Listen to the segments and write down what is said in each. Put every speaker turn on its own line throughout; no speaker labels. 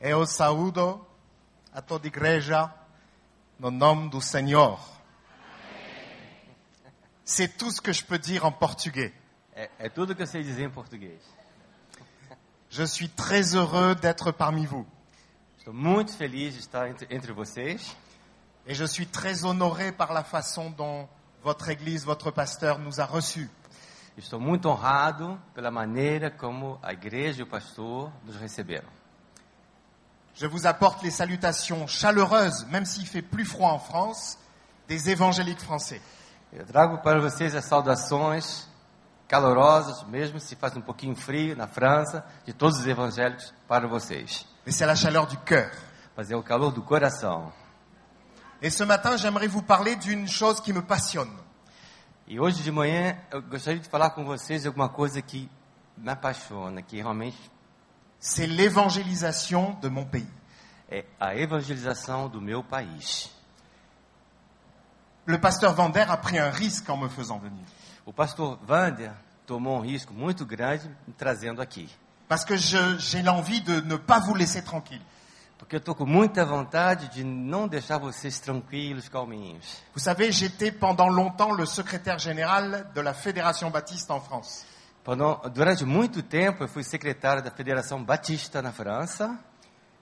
Eu saúdo a toda igreja no nome do Senhor. C'est tout ce que je peux dire en portugais.
É, é tudo que eu sei dizer em português.
Je suis très heureux d'être parmi vous.
Estou muito feliz de estar entre, entre vocês
Et je suis très honoré par la façon dont votre Église, votre pasteur nous a reçus.
Estou muito honrado pela maneira como a igreja e o pastor nos receberam.
Je vous apporte les salutations chaleureuses, même s'il fait plus froid en France, des évangéliques français.
Eu trago para vocês as saudações calorosas, mesmo se faz um pouquinho frio na França, de todos os evangélicos para vocês.
Mais c'est la chaleur du cœur.
Fazer o calor do coração.
Et ce matin, j'aimerais vous parler d'une chose qui me passionne.
E hoje de manhã eu gostaria de falar com vocês de alguma coisa que me apaixona, que realmente
C'est l'évangélisation de mon pays.
é a evangelização do meu país.
Le pasteur Vander a pris un risque en me faisant venir.
O pastor Wander tomou um risco muito grande me trazendo aqui.
Parce que j'ai l'envie de ne pas vous laisser tranquille.
Porque eu estou com muita vontade de não deixar vocês tranquilos, calminhos.
Vous savez, j'étais pendant longtemps le secrétaire général de la Fédération Baptiste en France.
Pendant- durante muito tempo eu fui secretário da Federação Batista na França.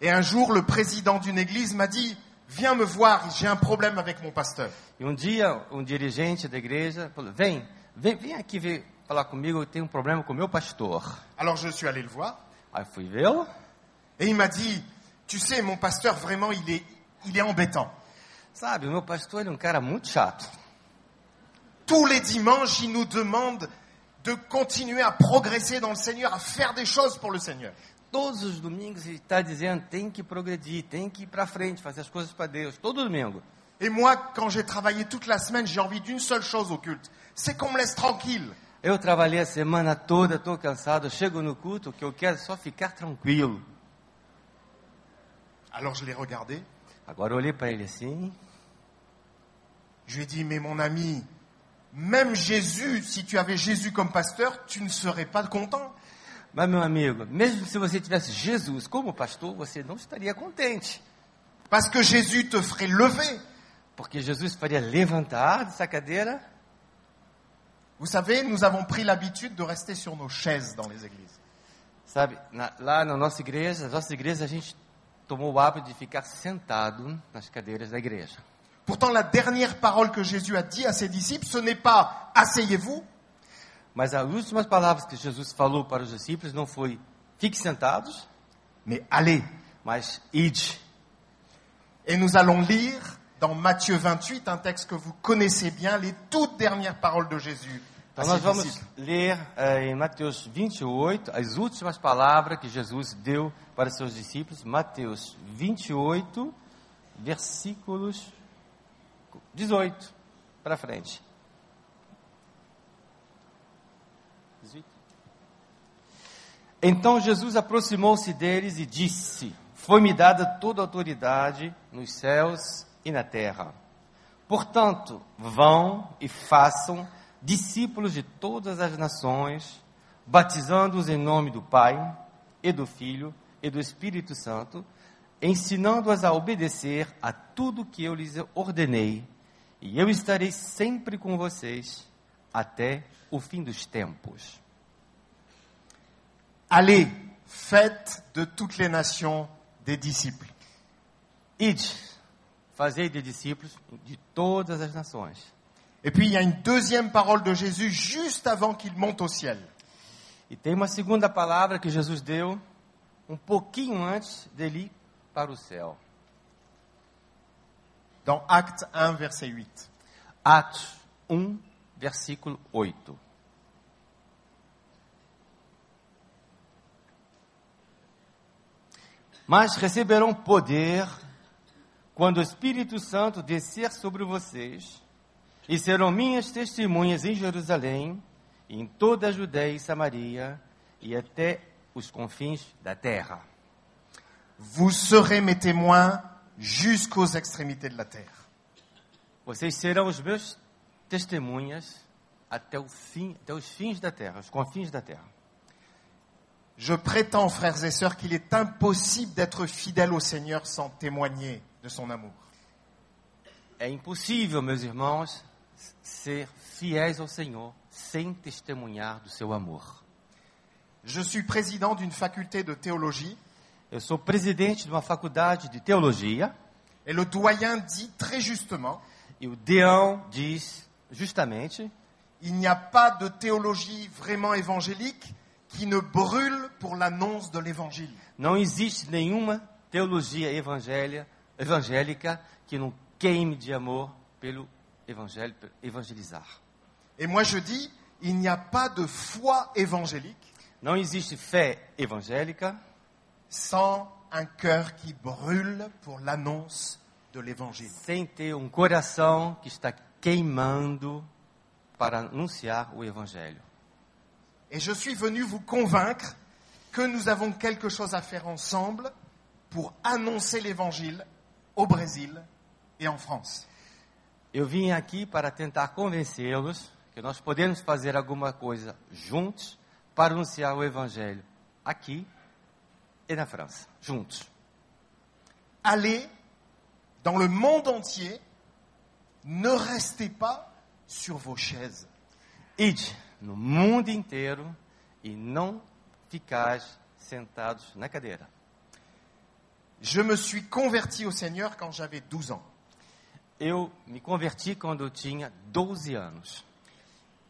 Et un jour, le président d'une église m'a dit, viens me voir, j'ai un problème avec mon pasteur.
E um dia um dirigente da igreja falou: Vem, vem, vem aqui ver, falar comigo, eu tenho um problema com meu pastor.
Alors je suis allé le voir.
Aí fui vê-lo.
Et il m'a dit, tu sais, mon pasteur, vraiment, il est, il est embêtant.
Sabe, o meu pastor ele é um cara muito chato.
Tous les dimanches, il nous demande de continuer à progresser dans le Seigneur, à faire des choses pour le Seigneur.
Todos os domingos ele está dizendo: tem que progredir, tem que ir para frente, fazer as coisas para Deus. Todo domingo.
Et moi, quand j'ai travaillé toute la semaine, j'ai envie d'une seule chose au culte. C'est qu'on me laisse tranquille.
Eu trabalhei a semana toda, estou cansado, chego no culto, que eu quero é só ficar tranquilo.
Alors je l'ai regardé.
Agora eu olhei para ele assim,
Je lui ai dit, mais mon ami, même Jésus, si tu avais Jésus comme pasteur, tu ne serais pas content.
mas meu amigo, mesmo se você tivesse Jesus como pastor, você não estaria contente.
Parce que Jésus te ferait lever.
Porque Jesus faria levantar dessa cadeira.
Vous savez, nous avons pris l'habitude de rester sur nos chaises dans les églises.
Sabe, na- lá na nossa igreja, na nossa igreja, a gente tomou o hábito de ficar sentado nas cadeiras da igreja.
Pourtant, la dernière parole que Jésus a dit à ses disciples, ce n'est pas asseyez-vous,
Mas as últimas palavras que Jesus falou para os discípulos não foi fique sentados,
mais allez.
mas ide.
Et nous allons lire dans Matthieu 28, un texte que vous connaissez bien, les toutes dernières paroles de Jésus.
Então nós vamos ler eh, em Mateus 28 as últimas palavras que Jesus deu para seus discípulos. Mateus 28, versículos 18 para frente. 18. Então Jesus aproximou-se deles e disse: Foi-me dada toda a autoridade nos céus e na terra. Portanto, vão e façam discípulos de todas as nações, batizando-os em nome do Pai, e do Filho, e do Espírito Santo, ensinando-as a obedecer a tudo que eu lhes ordenei, e eu estarei sempre com vocês até o fim dos tempos.
Allez, faites de toutes les nations des disciples.
Ide, fazei de discípulos de todas as nações.
Et puis il y a une deuxième parole de Jésus juste avant qu'il monte au ciel.
E tem uma segunda palavra que Jesus deu um pouquinho antes dele ir para o céu.
Dans Acte 1, verset 8.
Atos 1, versículo 8. Mas receberão poder quando o Espírito Santo descer sobre vocês, e serão minhas testemunhas em Jerusalém, em toda a Judéia e Samaria, e até os confins da terra.
Vous serez mes témoins jusqu'aux extrémités de la terre.
Vocês serão os meus testemunhas até o fim, até os fins da terra, os confins da terra.
Je prétends, frères et sœurs, qu'il est impossible d'être fidèle au Seigneur sans témoigner de son amour.
É impossível, meus irmãos, ser fiéis ao Senhor sem testemunhar do seu amor.
Je suis président d'une faculté de théologie
Eu sou presidente de uma faculdade de teologia
et le doyen dit très justement,
e o Deão diz justamente
il n'y a pas de théologie vraiment évangélique qui ne brûle pour l'annonce de l'évangile.
não existe nenhuma teologia evangélica que não queime de amor pelo evangelho, evangelizar.
Et moi je dis, il n'y a pas de foi évangélique
Não existe fé evangélica
sans un cœur qui brûle pour l'annonce de l'évangile.
sem ter um coração que está queimando para anunciar o evangelho.
Et je suis venu vous convaincre que nous avons quelque chose à faire ensemble pour annoncer l'évangile au Brésil et en France.
Eu vim aqui para tentar convencê-los que nós podemos fazer alguma coisa juntos para anunciar o evangelho aqui e na França, juntos.
Allez dans le monde entier, ne restez pas sur vos chaises.
Ide no mundo inteiro e não ficais sentados na cadeira.
Je me suis converti au Seigneur quand j'avais 12 ans.
Eu me converti quando eu tinha 12 anos.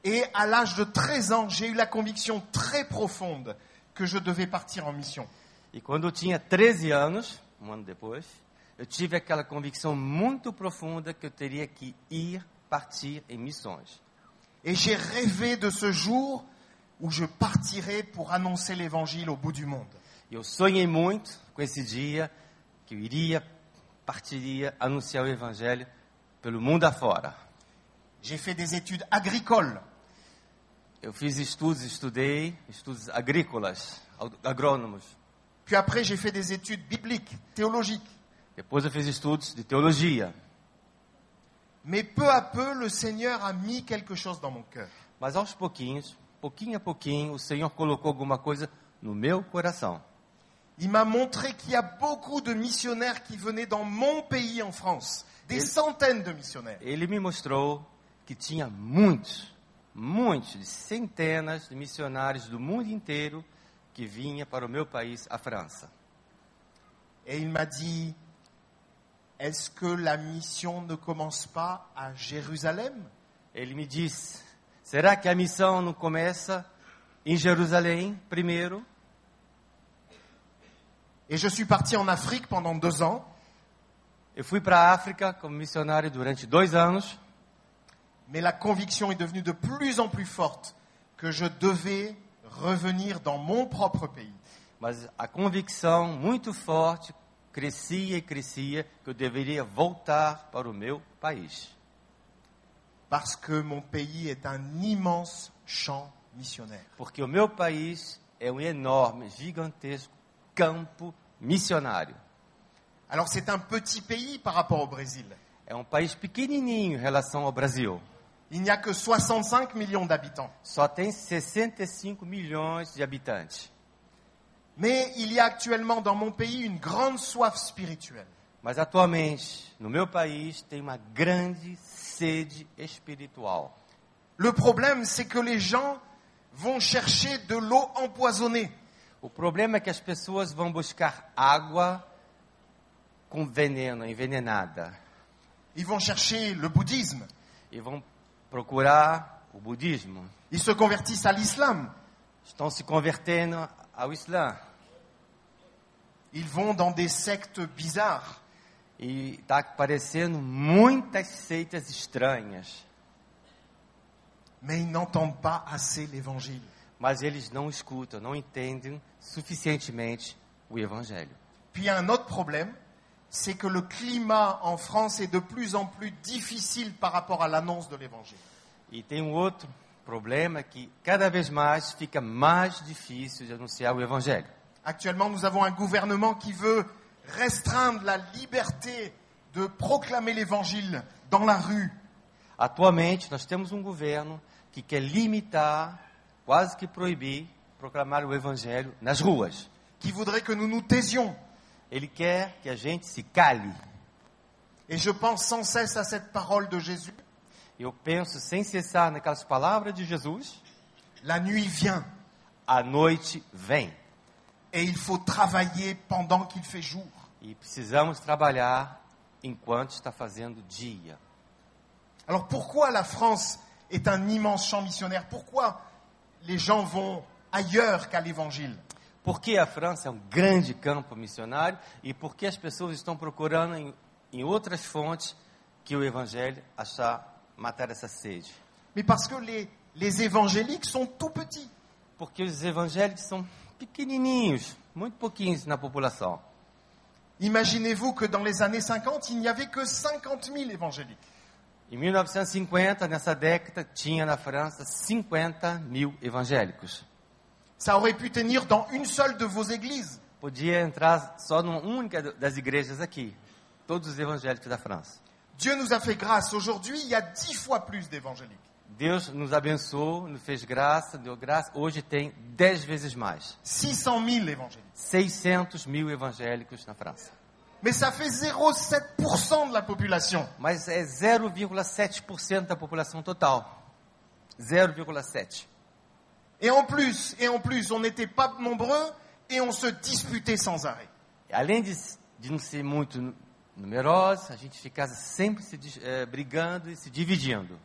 Et à l'âge de 13 ans, j'ai eu la conviction très profonde que je devais partir en mission.
E quando eu tinha 13 anos, um ano depois, eu tive aquela convicção muito profunda que eu teria que ir partir em missões.
Et j'ai rêvé de ce jour où je partirais pour annoncer l'évangile au bout du monde.
E eu sonhei muito com esse dia que eu iria, partiria, anunciar o evangelho pelo mundo afora.
J'ai fait des études agricoles.
Eu fiz estudos, estudei estudos agrícolas, ag- agrônomos.
Puis après, j'ai fait des études bibliques, théologiques.
Depois eu fiz estudos de teologia.
Mais peu à peu, le Seigneur a mis quelque chose dans mon cœur.
Mas aos pouquinhos, pouquinho a pouquinho, o Senhor colocou alguma coisa no meu coração.
Il m'a montré qu'il y a beaucoup de missionnaires qui venaient dans mon pays en France. Des
Et-
centaines de missionnaires.
Ele me mostrou que tinha muitos, muitos, centenas de missionários do mundo inteiro que vinha para o meu país, a França.
Et il m'a dit, est-ce que la mission ne commence pas à Jérusalem
Ele me disse: será que a missão não começa em Jerusalém primeiro?
Et je suis parti en Afrique pendant deux ans.
Eu fui para a África como missionário durante dois anos,
Mais la conviction est devenue de plus en plus forte que je devais revenir dans mon propre pays.
mas a convicção muito forte crescia e crescia que eu deveria voltar para o meu país.
Parce que mon pays est un immense champ missionnaire.
Porque o meu país é um enorme, gigantesco campo missionário.
Alors c'est un petit pays par rapport au Brésil.
É um país pequenininho em relação ao Brasil.
Il n'y a que 65 millions d'habitants.
Só tem 65 milhões de habitantes.
Mais il y a actuellement dans mon pays une grande soif spirituelle.
Mas atualmente, no meu país, tem uma grande sede espiritual.
Le problème, c'est que les gens vont chercher de l'eau empoisonnée.
O problema é que as pessoas vão buscar água com veneno, envenenada.
Ils vont chercher le bouddhisme.
E vão procurar o budismo.
Ils se convertissent à l'islam.
Estão se convertendo ao Islã.
Ils vont dans des sectes bizarres.
E está aparecendo muitas seitas estranhas.
Mais ils n'entendent pas assez l'évangile.
Mas eles não escutam, não entendem suficientemente o Evangelho.
Puis il y a un autre problème, c'est que le climat en France est de plus en plus difficile par rapport à l'annonce de l'évangile.
E tem um outro problema que cada vez mais fica mais difícil de anunciar o Evangelho.
Actuellement, nous avons un gouvernement qui veut restreindre la liberté de proclamer l'évangile dans la rue.
Atualmente, nós temos um governo que quer limitar, quase que proibir, proclamar o evangelho nas ruas.
qui voudrait que nous nous taisions.
Ele quer que a gente se cale.
Et je pense sans cesse à cette parole de Jésus.
Eu penso sem cessar naquelas palavras de Jesus:
La nuit vient
a noite vem
et il faut travailler pendant qu'il fait jour.
e precisamos trabalhar enquanto está fazendo dia.
Alors pourquoi la France est un immense champ missionnaire Pourquoi les gens vont ailleurs qu'à l'évangile
Por que a França é um grande campo missionário e por que as pessoas estão procurando em, em outras fontes que o evangelho achar matar essa sede?
Mais parce que les, les évangéliques sont tout petits.
Porque os evangélicos são pequenininhos, muito pouquinhos na população.
Imaginez-vous que dans les années 50, il n'y avait que 50 000 évangéliques.
Em 1950, nessa década, tinha na França 50 mil evangélicos.
Ça aurait pu tenir dans une seule de vos églises.
Podia entrar só numa única das igrejas aqui, todos os evangélicos da França.
Dieu nous a fait grâce. Aujourd'hui, il y a dix fois plus d'évangéliques.
Deus nos abençoou, nos fez graça, deu graça. Hoje tem 10 vezes mais.
600 000 évangéliques.
600 mil evangélicos na França.
Mais ça fait 0,7% de la population.
Mas é 0,7% da população total. 0,7%.
Et en plus, et en plus, on n'était pas nombreux et on se disputait sans arrêt.
Além de, de não ser muito nu- numerosos, a gente ficava sempre se eh, brigando e se dividindo.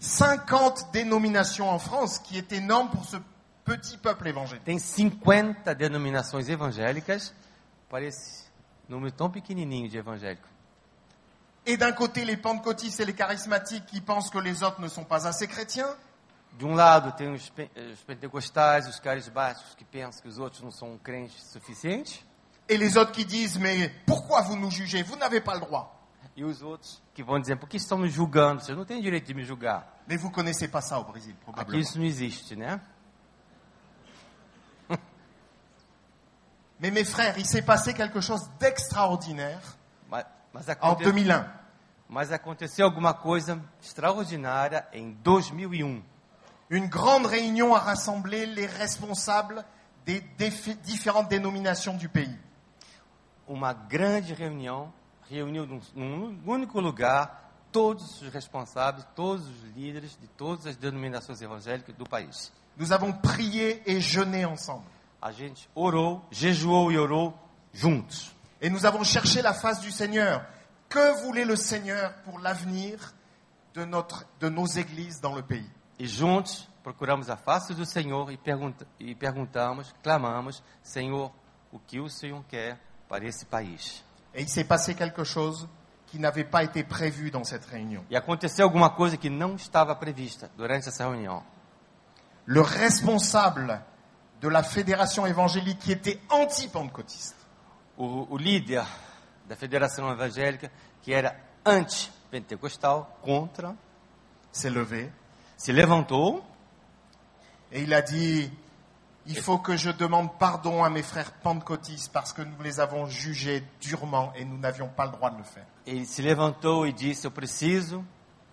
50 dénominations en France, qui est énorme pour ce petit peuple évangélique.
Tem 50 denominações evangélicas para esse número tão pequenininho de evangélicos.
Et d'un côté, les pentecôtistes et les charismatiques qui pensent que les autres ne sont pas assez chrétiens.
De um lado tem os, pe- os pentecostais, os carismáticos que pensam que os outros não são crentes suficientes.
Et les autres qui disent, mais pourquoi vous nous jugez Vous n'avez pas le droit.
E os outros que vão dizer, por que estão me julgando? Vocês não têm direito de me julgar.
Mais vous connaissez pas ça au Brésil,
Aqui
probablement.
isso não existe, né?
Mais mes frères, il s'est passé quelque chose d'extraordinaire
Mas, mas,
en
aconte-
2001.
mas aconteceu alguma coisa extraordinária em 2001.
Une grande réunion a rassemblé les responsables des différentes dénominations du pays.
Uma grande reunião reuniu num, num único lugar todos os responsáveis, todos os líderes de todas as denominações evangélicas do país.
Nous avons prié et jeûné ensemble.
A gente orou, jejuou e orou juntos.
Et nous avons cherché la face du Seigneur. Que voulait le Seigneur pour l'avenir de, notre- de nos églises dans le pays?
E juntos procuramos a face do Senhor e, pergunta, e perguntamos, clamamos, Senhor, o que o Senhor quer para esse país?
Et il s'est passé quelque chose qui n'avait pas été prévu dans cette réunion.
E aconteceu alguma coisa que não estava prevista durante essa reunião.
Le responsable de la fédération évangélique qui était anti-pentecôtiste
O, o líder da Federação Evangélica, que era anti-pentecostal, contra,
s'est levé
se levantou
et il a dit il faut que je demande pardon à mes frères pentecôtistes parce que nous les avons jugés durement et nous n'avions pas le droit de le faire.
Ele se levantou e disse: Eu preciso,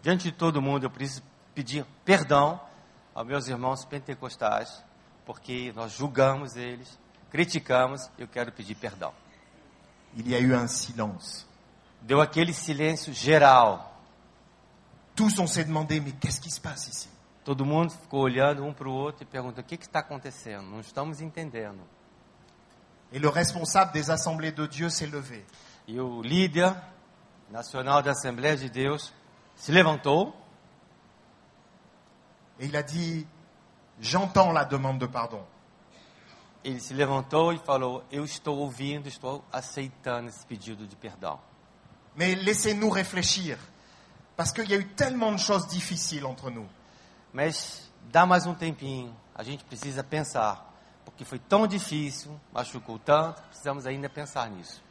diante de todo mundo, eu preciso pedir perdão aos meus irmãos pentecostais, porque nós julgamos eles, criticamos, eu quero pedir perdão.
Il y a eu un silence.
Deu aquele silêncio geral.
Tous on s'est demandé mais qu'est-ce qui se passe ici?
Todo mundo ficou olhando um para o outro e perguntou: O que que está acontecendo? Não estamos entendendo.
Et le responsable des assemblées de Dieu s'est levé.
E o líder nacional da Assembleia de Deus se levantou
Et il a dit j'entends la demande de pardon.
Ele se levantou e falou: Eu estou ouvindo, estou aceitando esse pedido de perdão.
Mais laissez-nous réfléchir parce qu'il y a eu tellement de choses difficiles entre nous.
Mas dá mais um tempinho, a gente precisa pensar, porque foi tão difícil, machucou tanto, precisamos ainda pensar nisso.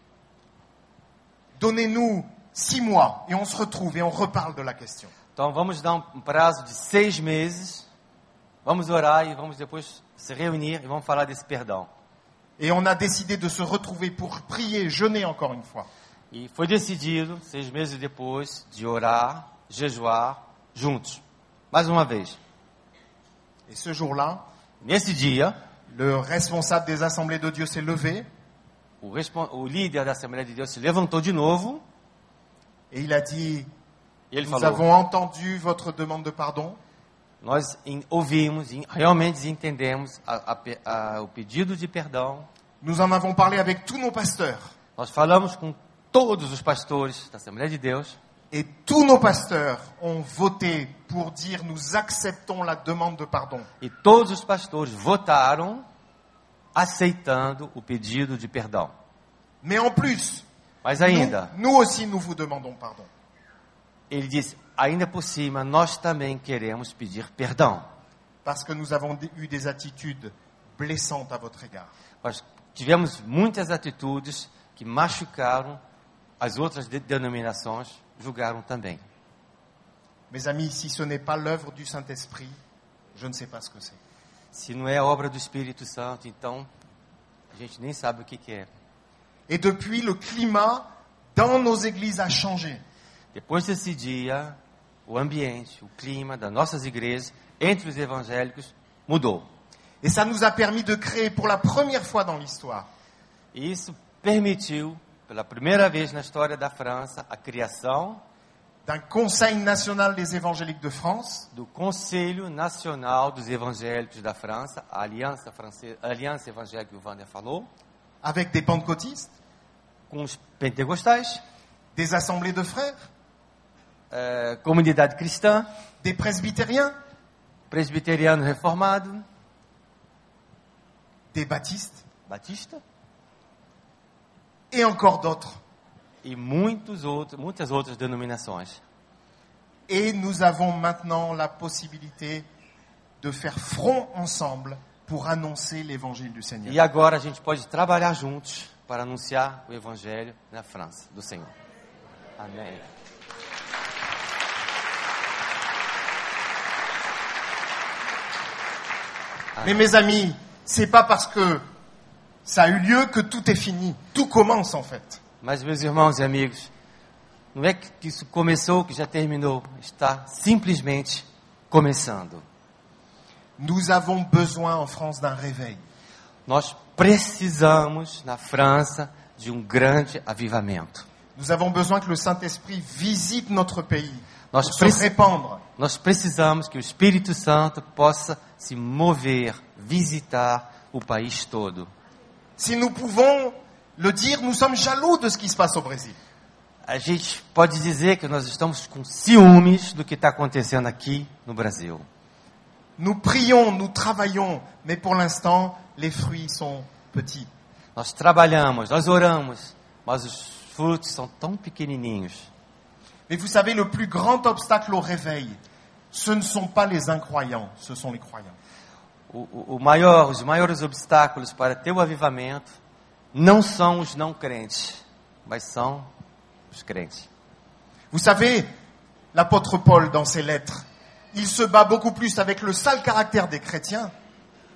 Donnez-nous six mois et on se retrouve et on reparle de la question.
Então vamos dar um prazo de seis meses, vamos orar e vamos depois se reunir e vamos falar desse perdão.
Et on a décidé de se retrouver pour prier, jeûner encore une fois.
E foi decidido, seis meses depois, de orar, jejuar juntos. Mais uma vez.
Et ce jour-là,
Nesse dia,
Le responsable des assemblées de Dieu s'est levé
O, o líder da Assembleia de Deus se levantou de novo
et il a dit,
e ele
nous
falou:
avons entendu votre demande de pardon,
Nós em- ouvimos e realmente entendemos a- a a- o pedido de perdão.
nous en avons parlé avec tous nos pasteurs
Nós falamos com todos os pastores da Assembleia de Deus
et tous nos pasteurs ont voté pour dire nous acceptons la demande de pardon.
e todos os pastores votaram aceitando o pedido de perdão.
Mais en plus,
Mas
nous,
ainda,
nous aussi nous vous demandons pardon.
ele disse: ainda por cima, nós também queremos pedir perdão.
Parce que nous avons d- eu des attitudes blessantes à votre égard.
Nós tivemos muitas atitudes que machucaram as outras de- denominações, julgaram também.
Mes amis, si ce n'est pas l'œuvre du Saint-Esprit, je ne sais pas ce que c'est.
Se não é obra do Espírito Santo, então a gente nem sabe o que, que é.
Et depuis, le climat dans nos églises a changé.
Depois desse dia, o ambiente, o clima das nossas igrejas, entre os evangélicos, mudou.
Et ça nous a permis de créer pour la première fois dans l'histoire
E isso permitiu, pela primeira vez na história da França, a criação
d'un Conseil national des évangéliques de France,
do Conselho Nacional dos Evangélicos da França, a Aliança, Francesa, a Aliança Evangélica que o Wander falou,
avec des pentecôtistes,
com os pentecostais,
des assemblées de frères,
eh, comunidade cristã,
des presbytériens,
presbiteriano reformado,
des baptistes.
batista
et encore d'autres.
e muitos outros, muitas outras denominações.
Et nous avons maintenant la possibilité de faire front ensemble pour annoncer l'évangile du Seigneur.
E agora a gente pode trabalhar juntos para anunciar o Evangelho na França, do Senhor. Amém.
Mais mes amis, c'est pas parce que ça a eu lieu que tout est fini. Tout commence en fait.
Mas, meus irmãos e amigos, não é que isso começou, que já terminou. Está simplesmente começando.
Nous avons besoin en France d'un réveil.
Nós precisamos, na França, de um grande avivamento.
Nous avons besoin que le Saint-Esprit visite notre pays
Nós,
se répandre.
nós precisamos que o Espírito Santo possa se mover, visitar o país todo.
Si nous pouvons le dire, nous sommes jaloux de ce qui se passe au Brésil.
A gente pode dizer que nós estamos com ciúmes do que está acontecendo aqui no Brasil.
Nous prions, nous travaillons, mais pour l'instant, les fruits sont petits.
Nós trabalhamos, nós oramos, mas os frutos são tão pequenininhos.
Mais vous savez, le plus grand obstacle au réveil, ce ne sont pas les incroyants, ce sont les croyants.
O, o, maior, os maiores obstáculos para ter o avivamento não são os não crentes, mas são os crentes.
Vous savez, l'apôtre Paul, dans ses lettres, il se bat beaucoup plus avec le sale caractère des chrétiens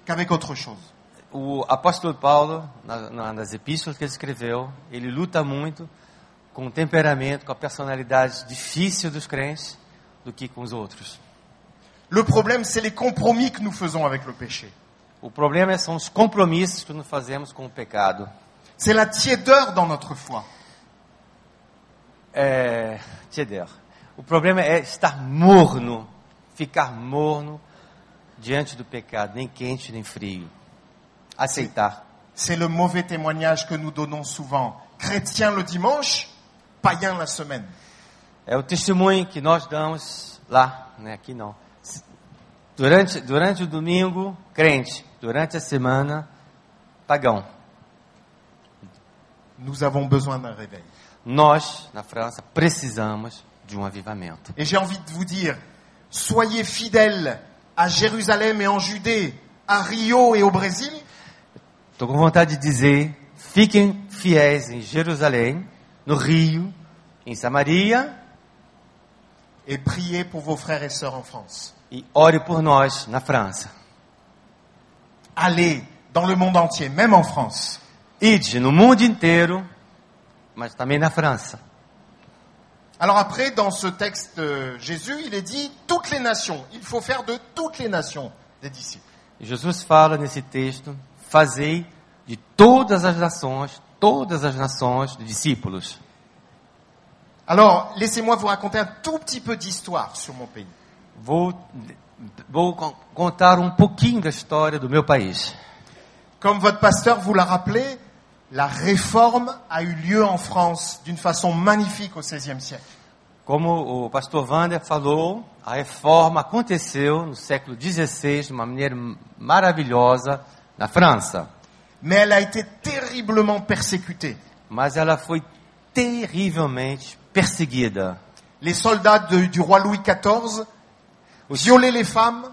qu'avec autre chose.
O apóstolo Paulo, na, na, nas epístolas que ele escreveu, ele luta muito com o temperamento, com a personalidade difícil dos crentes do que com os outros.
Le problème, c'est les compromis que nous faisons avec le péché.
O problema são os compromissos que nós fazemos com o pecado.
C'est la tiédeur dans notre foi.
É, Tcheder, o problema é estar morno, ficar morno diante do pecado, nem quente nem frio. Aceitar.
C'est le mauvais témoignage que nous donnons souvent. Chrétien le dimanche, païen la semaine.
É o testemunho que nós damos lá, né? aqui não. Durante, durante o domingo, crente. Durante a semana, pagão.
Nous avons besoin d'un réveil.
Nós, na França, precisamos de um avivamento.
Et j'ai envie de vous dire, soyez fidèles à Jérusalem et en Judée, à Rio et au Brésil,
Estou com vontade de dizer: fiquem fiéis em Jerusalém, no Rio, em Samaria
et priez pour vos frères et sœurs en France.
E ore por nós na França.
Allez dans le monde entier, même en France.
Ide no mundo inteiro, mas também na França.
Alors après, dans ce texte, euh, Jésus, il est dit toutes les nations. Il faut faire de toutes les nations des disciples.
Jesus fala nesse texto: fazei de todas as nações, todas as nações, discípulos.
Alors, laissez-moi vous raconter un tout petit peu d'histoire sur mon pays.
Vou, vou con- contar um pouquinho da história do meu país.
Comme votre pasteur vous l'a rappelé, la réforme a eu lieu en France d'une façon magnifique au XVIe siècle.
Como o pastor Wander falou, a reforma aconteceu no século XVI de uma maneira maravilhosa na França.
Mais elle a été terriblement persécutée.
Mas ela foi terrivelmente perseguida.
Les soldats de- du roi Louis XIV violaient les femmes,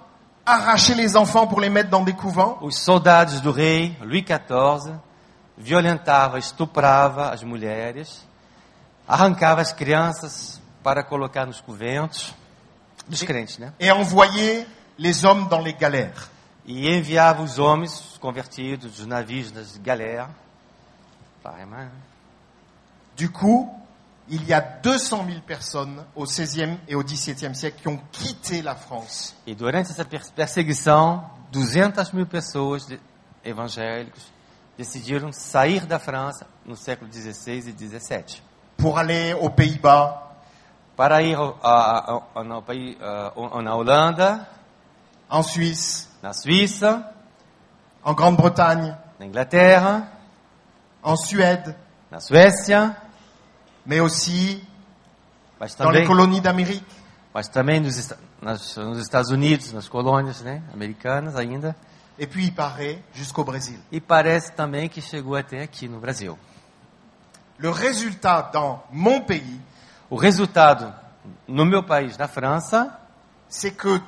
arrachaient les enfants pour les mettre dans des couvents,
Os soldados do rei Luís XIV violentava, estuprava as mulheres, arrancava as crianças para colocar nos conventos dos crentes, né?
et envoyaient les hommes dans les galères.
E enviava os homens os convertidos dos navios das galères. Pai, mãe.
Du coup, il y a 200 000 personnes au XVIe et au XVIIe siècle qui ont quitté la France.
E durante essa per- perseguição, 200 mil pessoas de- evangélicos decidiram sair da França no século XVI e XVII.
pour aller aux Pays-Bas,
para ir ah, o- na Holanda,
en Suisse,
na Suíça,
en Grande-Bretagne,
na Inglaterra,
en Suède,
na Suécia,
mais aussi
mas
dans les
também,
colonies d'Amérique.
mas também nos, nas- nos Estados Unidos, nas colônias né, americanas ainda.
Et puis il paraît jusqu'au Brésil.
E parece também que chegou até aqui no Brasil.
Le résultat dans mon pays,
O resultado no meu país, na França,
c'est que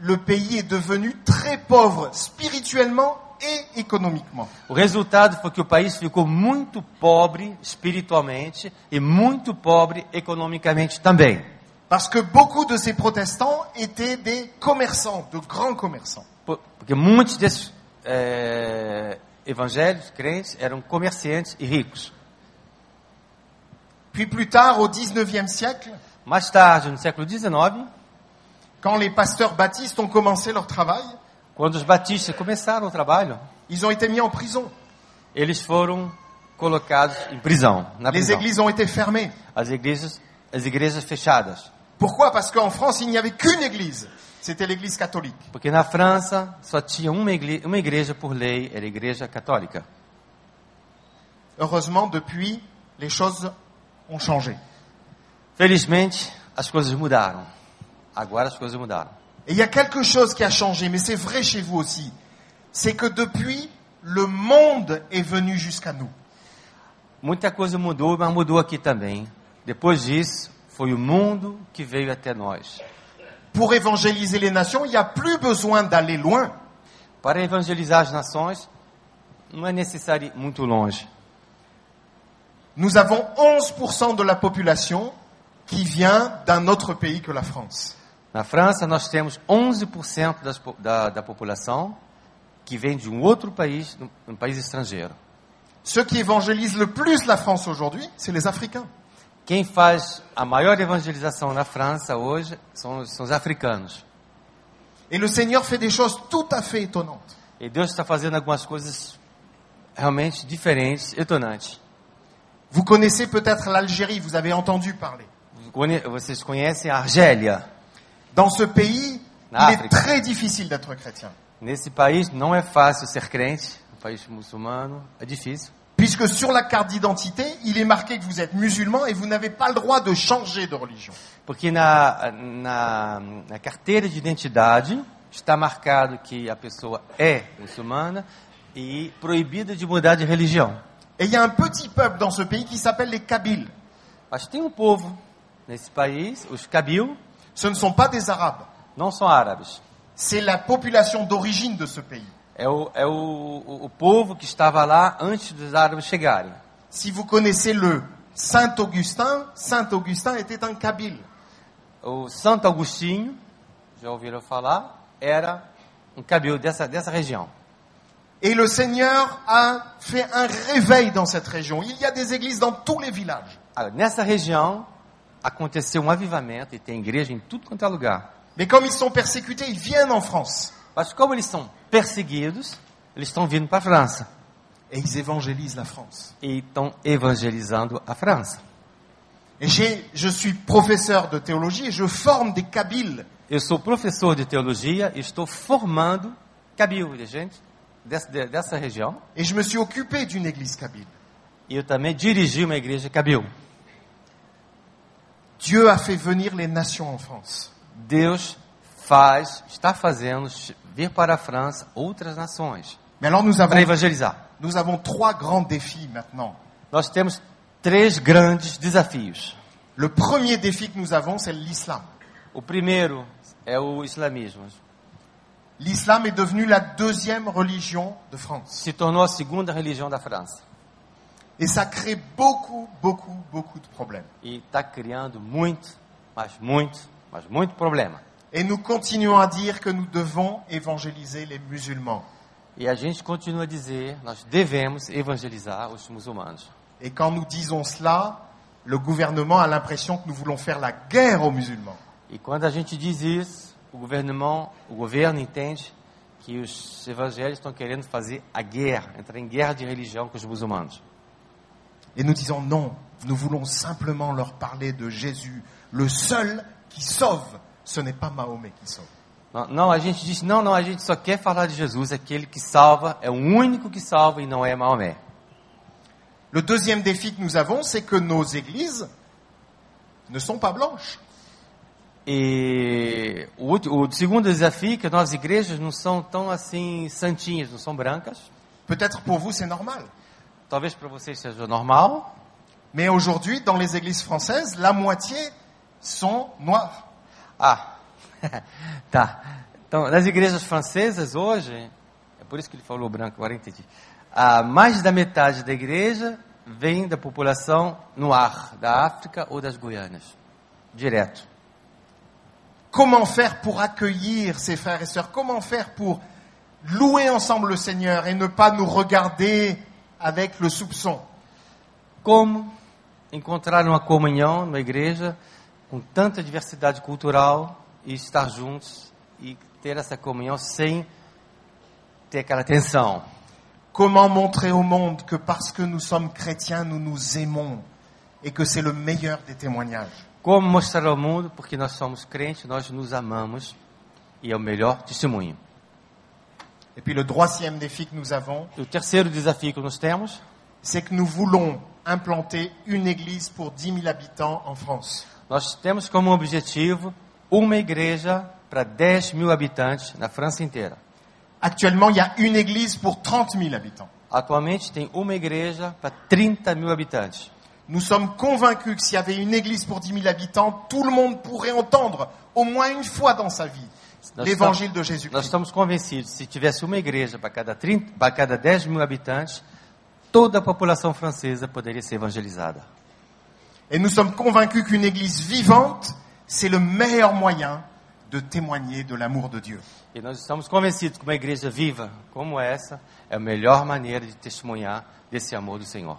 le pays est devenu très pauvre spirituellement et économiquement.
o resultado foi que o país ficou muito pobre espiritualmente e muito pobre economicamente também.
Parce que beaucoup de ces protestants étaient des commerçants, de grands commerçants.
Por- Porque muitos desses eh, evangélicos, crentes, eram comerciantes e ricos.
Puis plus tard, au 19e siècle,
Mais tarde, no século XIX,
quand les pasteurs baptistes ont commencé leur travail,
quando os batistas começaram o trabalho,
ils ont été mis en prison.
eles foram colocados em prisão, na
Les
prisão.
églises ont été fermées.
As igrejas, as igrejas fechadas.
Pourquoi Parce qu'en France, il n'y avait qu'une église. C'était l'église catholique.
Porque na França só tinha uma igreja, uma igreja por lei, era a igreja católica.
Heureusement, depuis, les choses ont changé.
Felizmente, as coisas mudaram. Agora as coisas mudaram.
Et il y a quelque chose qui a changé, mais c'est vrai chez vous aussi. C'est que depuis, le monde est venu jusqu'à nous.
Muita coisa mudou, mas mudou aqui também. Depois disso, foi o mundo que veio até nós.
Pour évangéliser les nations, il n'y a plus besoin d'aller loin.
Para evangelizar as nações, não é necessário ir muito longe.
Nous avons 11% de la population qui vient d'un autre pays que la France.
Na França, nós temos 11% das da, da população que vem de um outro país, país estrangeiro.
Ceux qui évangélisent le plus la France aujourd'hui, c'est les Africains.
Quem faz a maior evangelização na França hoje são, os- são os africanos.
Et le Seigneur fait des choses tout à fait étonnantes.
E Deus está fazendo algumas coisas realmente diferentes, étonnantes.
Vous connaissez peut-être l'Algérie, vous avez entendu parler.
Vocês conhecem a Argélia.
Dans ce pays,
Na
il est
Afrique.
très difficile d'être chrétien.
Nesse país não é fácil ser crente, um país muçulmano, é difícil.
Puisque sur la carte d'identité, il est marqué que vous êtes musulman et vous n'avez pas le droit de changer de religion.
Porque na, na, na carteira de identidade está marcado que a pessoa é muçulmana e proibida de mudar de religião.
Et il y a un petit peuple dans ce pays qui s'appelle les Kabyles.
Mas tem um povo nesse país, os Kabil,
Ce ne sont pas des Arabes.
não são árabes.
C'est la population d'origine de ce pays.
É o, é o, o, povo que estava lá antes dos árabes chegarem.
Si vous connaissez le Saint Augustin, Saint Augustin était un Kabyle.
O Santo Agostinho, já ouviram falar, era um Kabil dessa, dessa região.
Et le Seigneur a fait un réveil dans cette région. Il y a des églises dans tous les villages.
Ah, Nessa região aconteceu um avivamento e tem igreja em tudo quanto é lugar.
Mais comme ils sont persécutés, ils viennent en France.
Mas como eles são perseguidos, eles estão vindo para a França
et ils évangélisent la France.
e estão evangelizando a França.
Et je suis professeur de théologie et je forme des Kabyles
Eu sou professor de teologia e estou formando cabilo de gente dessa, de- dessa região.
et je me suis occupé d'une église kabyle.
E eu também dirigi uma igreja cabilo.
Dieu a fait venir les nations en France.
Deus faz, está fazendo vir para a França outras nações
Mais alors nous avons,
para evangelizar.
nous avons trois grands défis maintenant.
Nós temos três grandes desafios.
Le premier défi que nous avons, c'est l'islam.
O primeiro é o islamismo.
L'islam est devenu la deuxième religion de France.
Se tornou a segunda religião da França
Et ça crée beaucoup, beaucoup, beaucoup de problèmes.
e está criando muito, mas muito, mas muito problema.
Et nous continuons à dire que nous devons évangéliser les musulmans.
E a gente continua a dizer, nós devemos evangelizar os muçulmanos.
Et quand nous disons cela, le gouvernement a l'impression que nous voulons faire la guerre aux musulmans.
E quando a gente diz isso, o governo, o governo entende que os evangélicos estão querendo fazer a guerra, entrar em guerra de religião com os muçulmanos.
Et nous disons non, nous voulons simplement leur parler de Jésus, le seul qui sauve. Ce n'est pas Mahomet qui sauve.
Não, não, a gente diz, não, não, a gente só quer falar de Jesus, aquele que salva, é o único que salva e não é Maomé.
Le deuxième défi que nous avons, c'est que nos églises ne sont pas blanches.
E o, o segundo desafio é que nossas igrejas não são tão assim santinhas, não são brancas.
Peut-être pour vous c'est normal.
Talvez para vocês seja normal,
Mais aujourd'hui, dans les églises françaises, la moitié sont noires.
Ah, tá. Então, nas igrejas francesas hoje, é por isso que ele falou branco, agora entendi. Ah, mais da metade da igreja vem da população noir, da África ou das Guianas. Direto.
Comment faire pour accueillir ces frères et sœurs? Comment faire pour louer ensemble le Seigneur et ne pas nous regarder avec le soupçon
Como encontrar uma comunhão numa igreja com tanta diversidade cultural e estar juntos e ter essa comunhão sem ter aquela tensão?
Comment montrer au monde que parce que nous sommes chrétiens, nous nous aimons et que c'est le meilleur des témoignages
Como mostrar ao mundo, porque nós somos crentes, nós nos amamos e é o melhor testemunho.
Et puis le troisième défi que nous avons,
E o terceiro desafio que nós temos
c'est que nous voulons implanter une église pour 10 000 habitants en France.
Nós temos como objetivo uma igreja para 10 mil habitantes na França inteira.
Actuellement, il y a une église pour 30 000 habitants.
Atualmente tem uma igreja para 30 mil habitantes.
Nous sommes convaincus que s'il y avait une église pour 10 000 habitants, tout le monde pourrait entendre au moins une fois dans sa vie l'évangile de
Nós
Jésus-Christ.
estamos convencidos, se tivesse uma igreja para cada, 30, para cada 10 mil habitantes, toda a população francesa poderia ser evangelizada.
Et nous sommes convaincus qu'une église vivante, c'est le meilleur moyen de témoigner de l'amour de Dieu.
E nós estamos convencidos que uma igreja viva como essa é a melhor maneira de testemunhar desse amor do Senhor.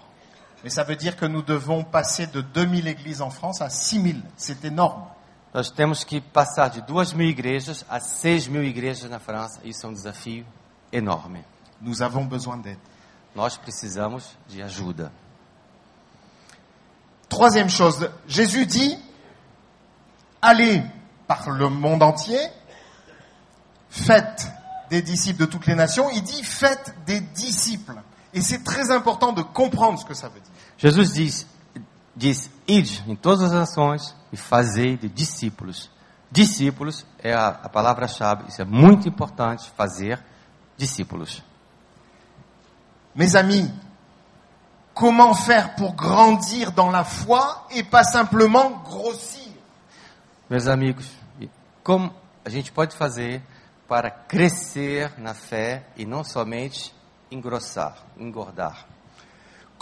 Mais ça veut dire que nous devons passer de 2000 églises en France à 6000. C'est énorme.
Nós temos que passar de 2 mil igrejas a 6 mil igrejas na França. Isso é um desafio enorme.
Nous avons besoin d'aide.
Nós precisamos de ajuda.
Troisième chose, Jésus dit, allez par le monde entier, faites des disciples de toutes les nations. Il dit, faites des disciples. Et c'est très important de comprendre ce que ça veut dire.
Jesus diz, diz, ide em todas as nações e fazei de discípulos. Discípulos é a, a palavra-chave. Isso é muito importante, fazer discípulos.
Mes amis, comment faire pour grandir dans la foi et pas simplement grossir
Meus amigos, como a gente pode fazer para crescer na fé e não somente engrossar, engordar?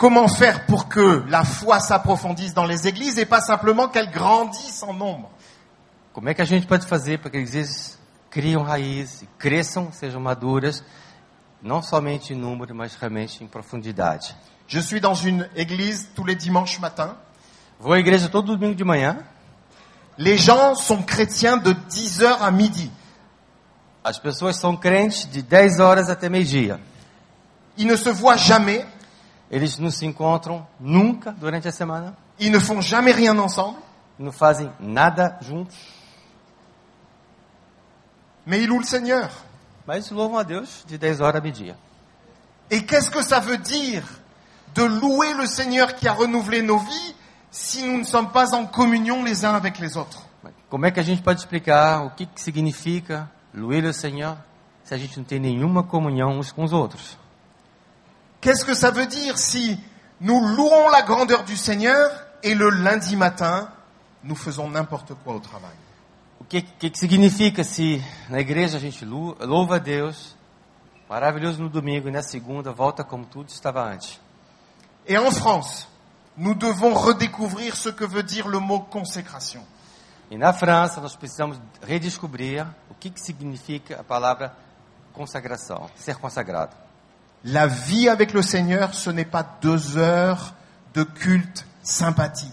Comment faire pour que la foi s'approfondisse dans les églises et pas simplement qu'elle grandisse en nombre
Como é que a gente pode fazer para que as igrejas criam raízes, cresçam, sejam maduras, não somente em número, mas realmente em profundidade?
Je suis dans une église tous les dimanches matins.
Vou à igreja todo domingo de manhã.
Les gens sont chrétiens de 10 heures à midi.
As pessoas são crentes de 10 horas até meio-dia.
Ils ne se voient jamais,
Eles não se encontram nunca durante a semana,
ils ne font jamais rien ensemble,
não fazem nada juntos,
mais ils louent le Seigneur.
mas louvam a Deus de 10 horas a meio-dia.
Et qu'est-ce que ça veut dire de louer le Seigneur qui a renouvelé nos vies si nous ne sommes pas en communion les uns avec les autres
Como é que a gente pode explicar o que, que significa louer o Senhor se a gente não tem nenhuma comunhão uns com os outros?
Qu'est-ce que ça veut dire si nous louons la grandeur du Seigneur et le lundi matin, nous faisons n'importe quoi au travail?
O que, que, que significa se na igreja a gente lou- louva a Deus, maravilhoso no domingo e na segunda volta como tudo estava antes?
Et en France, nous devons redécouvrir ce que veut dire le mot consécration.
E na França nós precisamos redescobrir o que, que significa a palavra consagração, ser consagrado.
La vie avec le Seigneur, ce n'est pas deux heures de culte sympathique.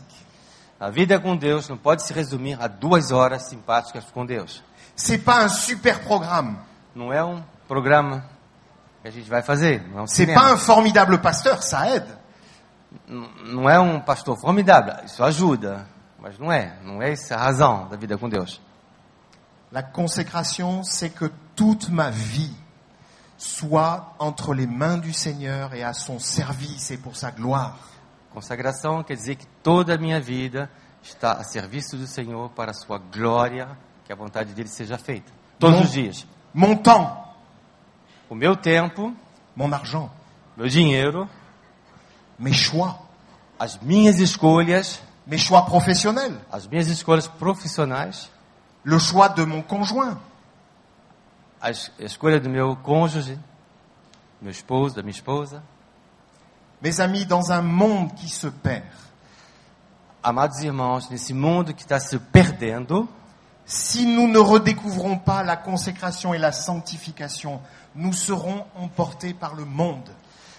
A vida com Deus não pode se resumir a duas horas simpáticas com Deus.
C'est pas un super programme.
Não é um programa que a gente vai fazer, não é um
C'est
cinema.
pas un formidable pasteur, ça aide.
N- Não é um pastor formidável, isso ajuda, mas não é, não é essa a razão da vida com Deus.
La consécration, c'est que toute ma vie soit entre les mains du Seigneur et à son service et pour sa gloire.
Consagração quer dizer que toda a minha vida está a serviço do Senhor para a sua glória, que a vontade dele seja feita. Todos
Bom.
os dias.
Mon temps,
O meu tempo,
mon argent,
meu dinheiro,
mes choix,
as minhas escolhas,
mes choix professionnels,
as minhas escolhas profissionais,
le choix de mon conjoint,
a es- a escolha do meu cônjuge, meu esposo, da minha esposa.
mes amis, dans un monde qui se perd,
Amados irmãos, nesse mundo que está se perdendo,
si nous ne redécouvrons pas la consécration et la sanctification, nous serons emportés par le monde.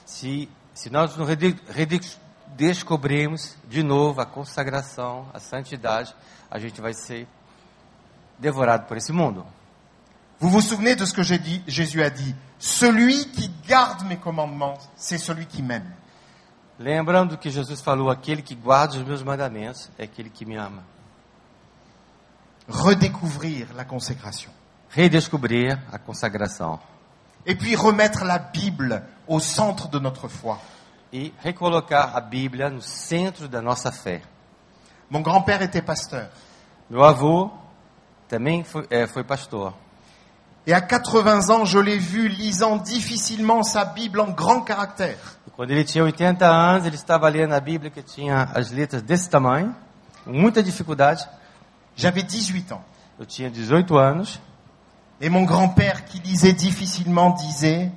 se, se nós não rede- redescobrirmos de novo a consagração, a santidade, a gente vai ser devorado por esse mundo.
Vous vous souvenez de ce que dit, Jésus a dit Celui qui garde mes commandements, c'est celui qui m'aime.
Lembrando que Jesus falou: aquele que guarda os meus mandamentos é aquele que me ama.
Redécouvrir la consécration.
Redescobrir a consagração
Et puis remettre la Bible au centre de notre foi.
e recolocar a Bíblia no centro da nossa fé.
Mon grand-père était pasteur.
Meu avô também foi, é, foi pastor.
Et à 80 ans, je l'ai vu lisant difficilement sa Bible en grand caractère.
Quando ele tinha 80 anos, ele estava lendo a Bíblia que tinha as letras desse tamanho, com muita dificuldade.
J'avais 18 ans.
Eu tinha 18 anos
Et mon grand-père qui lisait difficilement disait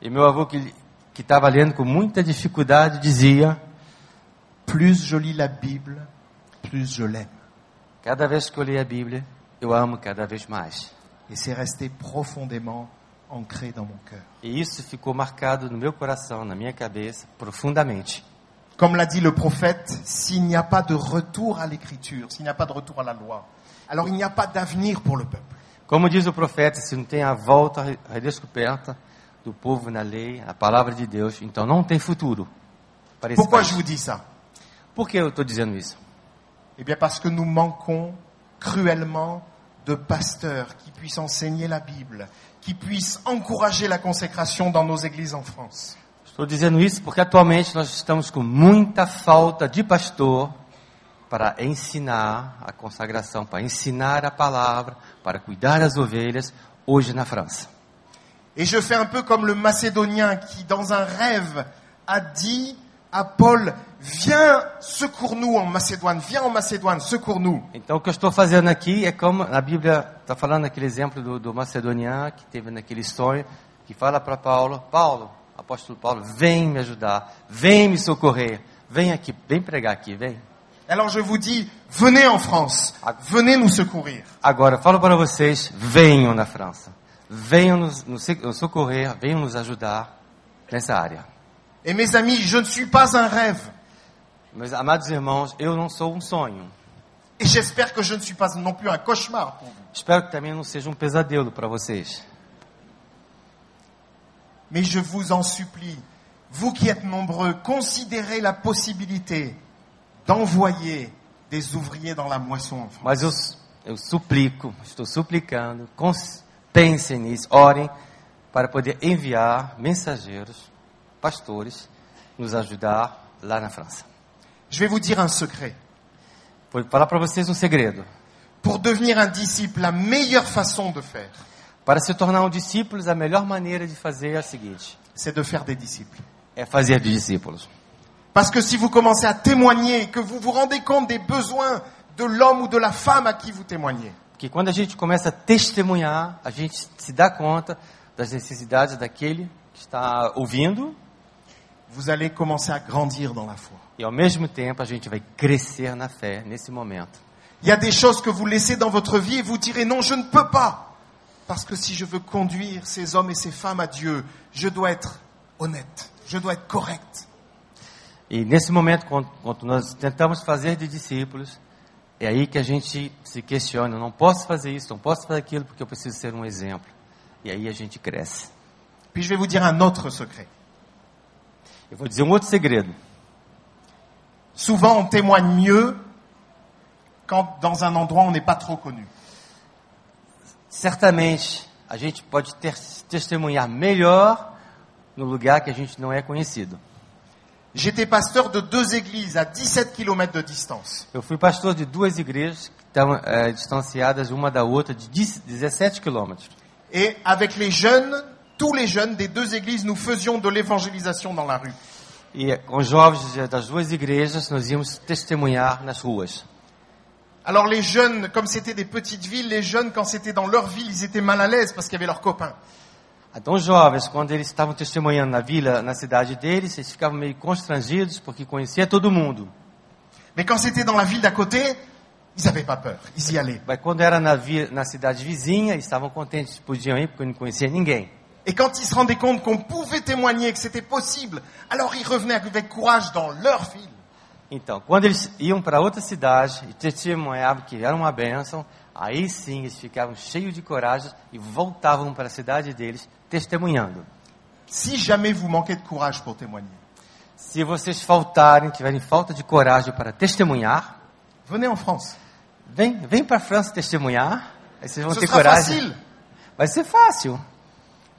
e meu avô que que estava lendo com muita dificuldade dizia:
Plus je lis la Bible, plus je l'aime.
cada vez que eu leio a Bíblia, eu amo cada vez mais.
Et c'est resté profondément ancré dans mon cœur.
E isso ficou marcado no meu coração, na minha cabeça, profundamente.
Comme l'a dit le prophète, s'il n'y a pas de retour à l'écriture, s'il n'y a pas de retour à la loi, alors il n'y a pas d'avenir pour le peuple.
Como diz o profeta, se não tem a volta re- redescoberta do povo na lei, a palavra de Deus, então não tem futuro para esse
Pourquoi
país.
je vous dis ça
Por que eu estou dizendo isso?
Eh bien parce que nous manquons cruellement de pasteurs qui puissent enseigner la Bible, qui puissent encourager la consécration dans nos églises en France.
Estou dizendo isso porque atualmente nós estamos com muita falta de pastor para ensinar a consagração, para ensinar a palavra, para cuidar das ovelhas hoje na França.
Et je fais un peu comme le Macédonien qui, dans un rêve, a dit à Paul, viens, secours-nous en Macédoine, viens en Macédoine, secours-nous.
Então o que eu estou fazendo aqui é como na Bíblia está falando aquele exemplo do, do macedoniano que teve naquele sonho, que fala para Paulo, Paulo, apóstolo Paulo, vem me ajudar, vem me socorrer, vem aqui, vem pregar aqui, vem.
Alors je vous dis, venez en France, venez nous secourir.
Agora, falo para vocês, venham na França. Venham nos, nos socorrer, venham nos ajudar nessa área.
Et mes amis, je ne suis pas un rêve.
Meus amados irmãos, eu não sou um sonho.
Et j'espère que je ne suis pas non plus un cauchemar pour vous.
Espero que também não seja um pesadelo para vocês.
Mais je vous en supplie, vous qui êtes nombreux, considérez la possibilité d'envoyer des ouvriers dans la moisson en France.
Mas eu, eu suplico, estou suplicando, pensem nisso, orem para poder enviar mensageiros, pastores, nos ajudar lá na França.
Je vais vous dire un secret.
Vou falar para vocês um segredo.
Pour devenir un disciple, la meilleure façon de faire,
Para se tornar um discípulo, a melhor maneira de fazer é a seguinte:
c'est de faire des disciples.
é fazer de discípulos.
Parce que si vous commencez à témoigner, que vous vous rendez compte des besoins de l'homme ou de la femme à qui vous témoignez,
Porque quando a gente começa a testemunhar, a gente se dá conta das necessidades daquele que está ouvindo
vous allez commencer à grandir dans la foi.
e ao mesmo tempo a gente vai crescer na fé nesse momento.
Il y a des choses que vous laissez dans votre vie et vous direz non, je ne peux pas. Parce que si je veux conduire ces hommes et ces femmes à Dieu, je dois être honnête, je dois être correct.
E nesse momento, quando, quando nós tentamos fazer de discípulos, é aí que a gente se questiona: não posso fazer isso, não posso fazer aquilo, porque eu preciso ser um exemplo. E aí a gente cresce.
Puis je vais vous dire un autre secret.
Eu vou dizer um outro segredo.
Souvent, on témoigne mieux quand dans un endroit on n'est pas trop connu.
Certamente, a gente pode ter, testemunhar melhor no lugar que a gente não é conhecido.
J'étais pasteur de deux églises à 17 km de distance.
Eu fui pastor de duas igrejas que estão eh, distanciadas uma da outra de 10 17 quilômetros.
Et avec les jeunes, tous les jeunes des deux églises, nous faisions de l'évangélisation dans la rue.
E com os jovens das duas igrejas, nós íamos testemunhar nas ruas.
Alors les jeunes, comme c'était des petites villes, les jeunes, quand c'était dans leur ville, ils étaient mal à l'aise parce qu'il y avait leurs copains.
Então, os jovens, quando eles estavam testemunhando na vila, na cidade deles, eles ficavam meio constrangidos porque conhecia todo mundo.
Mais quand c'était dans la ville d'à côté, ils n'avaient pas peur, ils y allaient.
Mas quando era na, vi- na cidade vizinha, eles estavam contentes, podiam ir porque não conhecia ninguém.
Et quand ils se rendaient compte qu'on pouvait témoigner, que c'était possible, alors ils revenaient avec courage dans leur ville.
Então, quando eles iam para outra cidade e testemunhavam que era uma bênção, aí sim eles ficavam cheios de coragem e voltavam para a cidade deles testemunhando.
Si jamais vous manquez de courage pour témoigner,
Se vocês faltarem, tiverem falta de coragem para testemunhar,
venez en France.
vem, vem para a França testemunhar, aí vocês vão
Ce
ter
sera
coragem.
facile.
Vai ser fácil.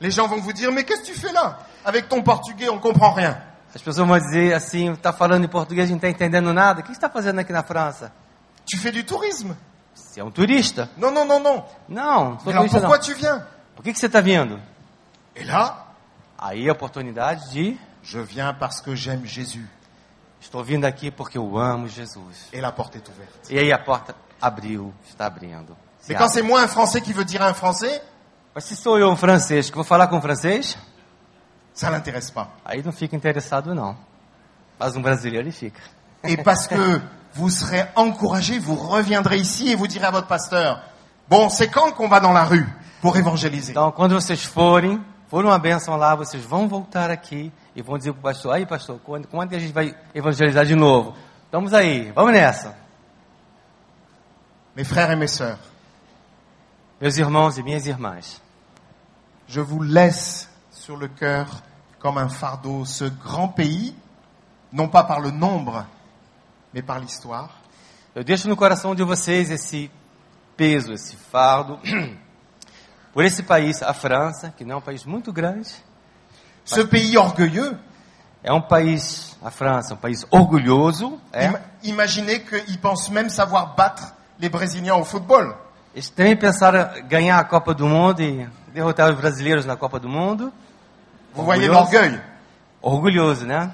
Les gens vont vous dire, mais qu'est-ce que tu fais là? Avec ton portugais, on comprend rien.
As pessoas vão dizer assim, está falando em português, não está entendendo nada. O que está fazendo aqui na França?
Tu fais du tourisme.
Você é um turista.
Non, non, non, non.
Não, não sou
Alors
turista não.
pourquoi tu viens?
Por que, que você está vindo?
Et là,
Aí a oportunidade de,
je viens parce que j'aime Jésus.
estou vindo aqui porque eu amo Jesus.
Et la porte est ouverte.
E aí a porta abriu, está abrindo.
Mais quand c'est moi un Français qui veut dire à un Français,
Mas se sou eu um francês que vou falar com um francês,
ça l'intéresse pas.
aí não fica interessado não. Mas um brasileiro ele fica.
Et parce que vous serez encouragé, vous reviendrez ici et vous direz à votre pasteur, bon, c'est quand qu'on va dans la rue pour évangéliser
Então, quando vocês forem, for uma bênção lá, vocês vão voltar aqui e vão dizer para o pastor, aí pastor, quando, quando que a gente vai evangelizar de novo? Vamos aí, vamos nessa.
Mes frères et mes sœurs,
Meus irmãos e minhas irmãs,
je vous laisse sur le cœur comme un fardeau ce grand pays, non pas par le nombre, mais par l'histoire.
eu deixo no coração de vocês esse peso, esse fardo, por esse país, a França, que não é um país muito grande,
Ce pays orgueilleux,
é um país, a França, um país orgulhoso, é.
im- imaginez qu'ils pensent même savoir battre les Brésiliens au football.
Eles também pensaram ganhar a Copa do Mundo e derrotar os brasileiros na Copa do Mundo.
Vous voyez l'orgueil.
Orgulhoso, né?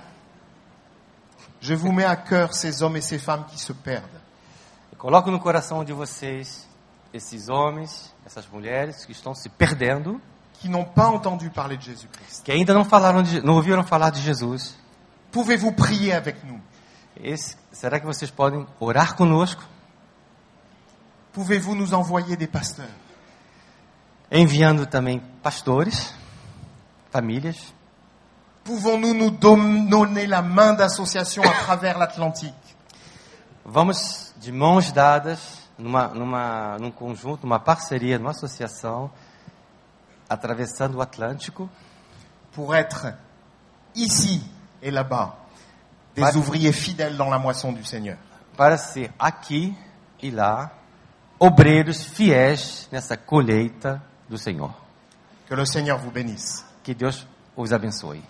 Je vous mets à cœur ces hommes et ces femmes qui se perdent.
Eu coloco no coração de vocês esses homens, essas mulheres que estão se perdendo,
qui n'ont pas entendu parler de Jésus-Christ.
que ainda não falaram, de, não ouviram falar de Jesus.
Pouvez-vous prier avec nous
Esse- será que vocês podem orar conosco,
Pouvez-vous nous envoyer des pasteurs
enviando também pastores, famílias?
Pouvons-nous nous donner la main d'association à travers l'Atlantique
Vamos de mãos dadas, numa, numa, num conjunto, numa parceria, numa associação, atravessando o Atlântico.
pour être ici et là-bas des
Pas-
ouvriers fidèles dans la moisson du Seigneur.
para ser aqui e lá obreiros fiéis nessa colheita do Senhor.
Que le Seigneur vous bénisse.
Que Deus os abençoe.